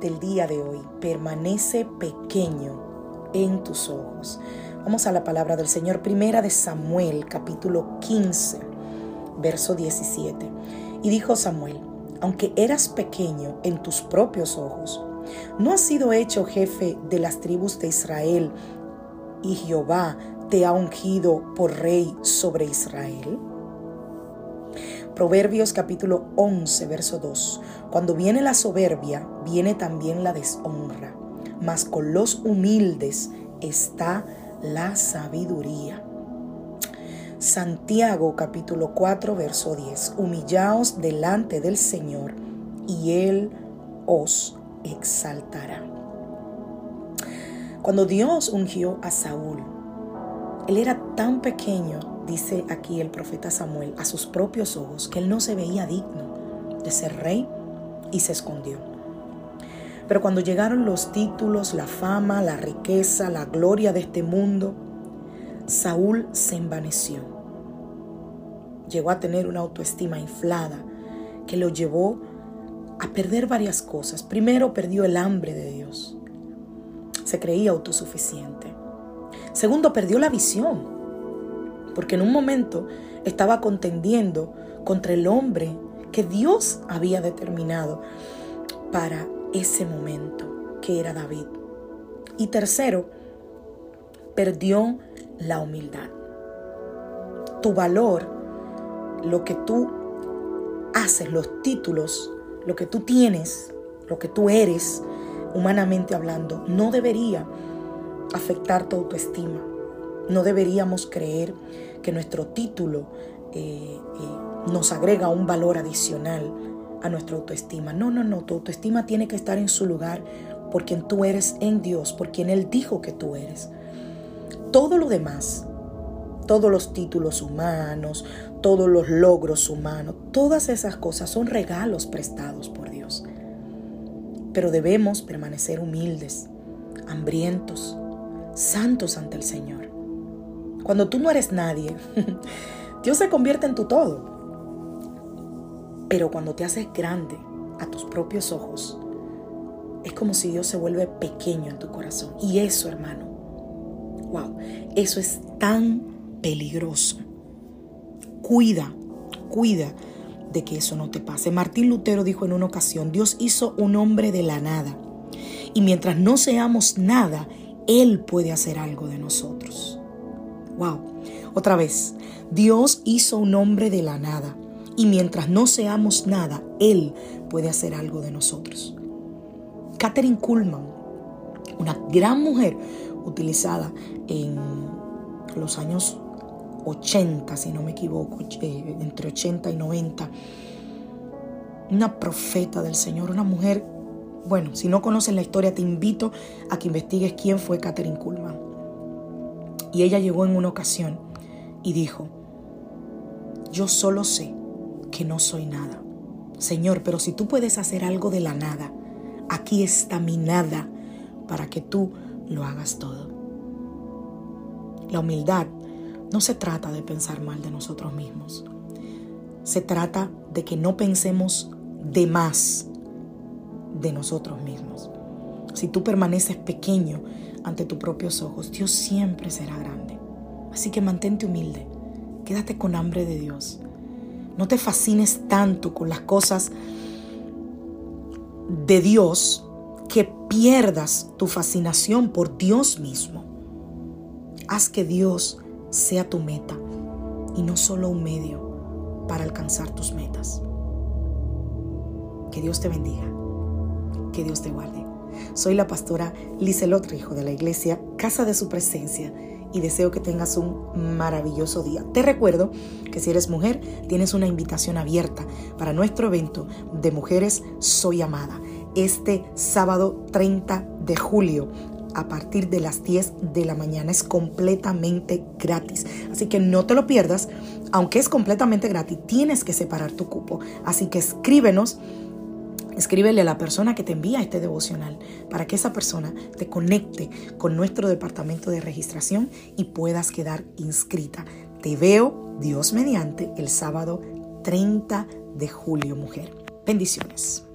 Del día de hoy. Permanece pequeño en tus ojos. Vamos a la palabra del Señor, primera de Samuel, capítulo 15, verso 17. Y dijo Samuel, aunque eras pequeño en tus propios ojos, ¿no has sido hecho jefe de las tribus de Israel y Jehová te ha ungido por rey sobre Israel? Proverbios capítulo 11, verso 2. Cuando viene la soberbia, viene también la deshonra, mas con los humildes está la sabiduría. Santiago capítulo 4, verso 10. Humillaos delante del Señor y Él os exaltará. Cuando Dios ungió a Saúl, él era tan pequeño dice aquí el profeta Samuel, a sus propios ojos, que él no se veía digno de ser rey y se escondió. Pero cuando llegaron los títulos, la fama, la riqueza, la gloria de este mundo, Saúl se envaneció. Llegó a tener una autoestima inflada que lo llevó a perder varias cosas. Primero perdió el hambre de Dios. Se creía autosuficiente. Segundo, perdió la visión porque en un momento estaba contendiendo contra el hombre que Dios había determinado para ese momento, que era David. Y tercero, perdió la humildad. Tu valor, lo que tú haces, los títulos, lo que tú tienes, lo que tú eres, humanamente hablando, no debería afectar tu autoestima. No deberíamos creer que nuestro título eh, eh, nos agrega un valor adicional a nuestra autoestima. No, no, no, tu autoestima tiene que estar en su lugar por quien tú eres en Dios, por quien Él dijo que tú eres. Todo lo demás, todos los títulos humanos, todos los logros humanos, todas esas cosas son regalos prestados por Dios. Pero debemos permanecer humildes, hambrientos, santos ante el Señor. Cuando tú no eres nadie, Dios se convierte en tu todo. Pero cuando te haces grande a tus propios ojos, es como si Dios se vuelve pequeño en tu corazón. Y eso, hermano, wow, eso es tan peligroso. Cuida, cuida de que eso no te pase. Martín Lutero dijo en una ocasión, Dios hizo un hombre de la nada. Y mientras no seamos nada, Él puede hacer algo de nosotros. Wow. Otra vez, Dios hizo un hombre de la nada y mientras no seamos nada, Él puede hacer algo de nosotros. Catherine Kuhlman, una gran mujer utilizada en los años 80, si no me equivoco, eh, entre 80 y 90, una profeta del Señor, una mujer, bueno, si no conoces la historia, te invito a que investigues quién fue Catherine Kuhlman. Y ella llegó en una ocasión y dijo, yo solo sé que no soy nada. Señor, pero si tú puedes hacer algo de la nada, aquí está mi nada para que tú lo hagas todo. La humildad no se trata de pensar mal de nosotros mismos. Se trata de que no pensemos de más de nosotros mismos. Si tú permaneces pequeño ante tus propios ojos, Dios siempre será grande. Así que mantente humilde, quédate con hambre de Dios. No te fascines tanto con las cosas de Dios que pierdas tu fascinación por Dios mismo. Haz que Dios sea tu meta y no solo un medio para alcanzar tus metas. Que Dios te bendiga. Que Dios te guarde. Soy la pastora Lizelot Rijo de la iglesia Casa de Su Presencia y deseo que tengas un maravilloso día. Te recuerdo que si eres mujer, tienes una invitación abierta para nuestro evento de Mujeres Soy Amada este sábado 30 de julio a partir de las 10 de la mañana. Es completamente gratis. Así que no te lo pierdas. Aunque es completamente gratis, tienes que separar tu cupo. Así que escríbenos. Escríbele a la persona que te envía este devocional para que esa persona te conecte con nuestro departamento de registración y puedas quedar inscrita. Te veo, Dios mediante, el sábado 30 de julio, mujer. Bendiciones.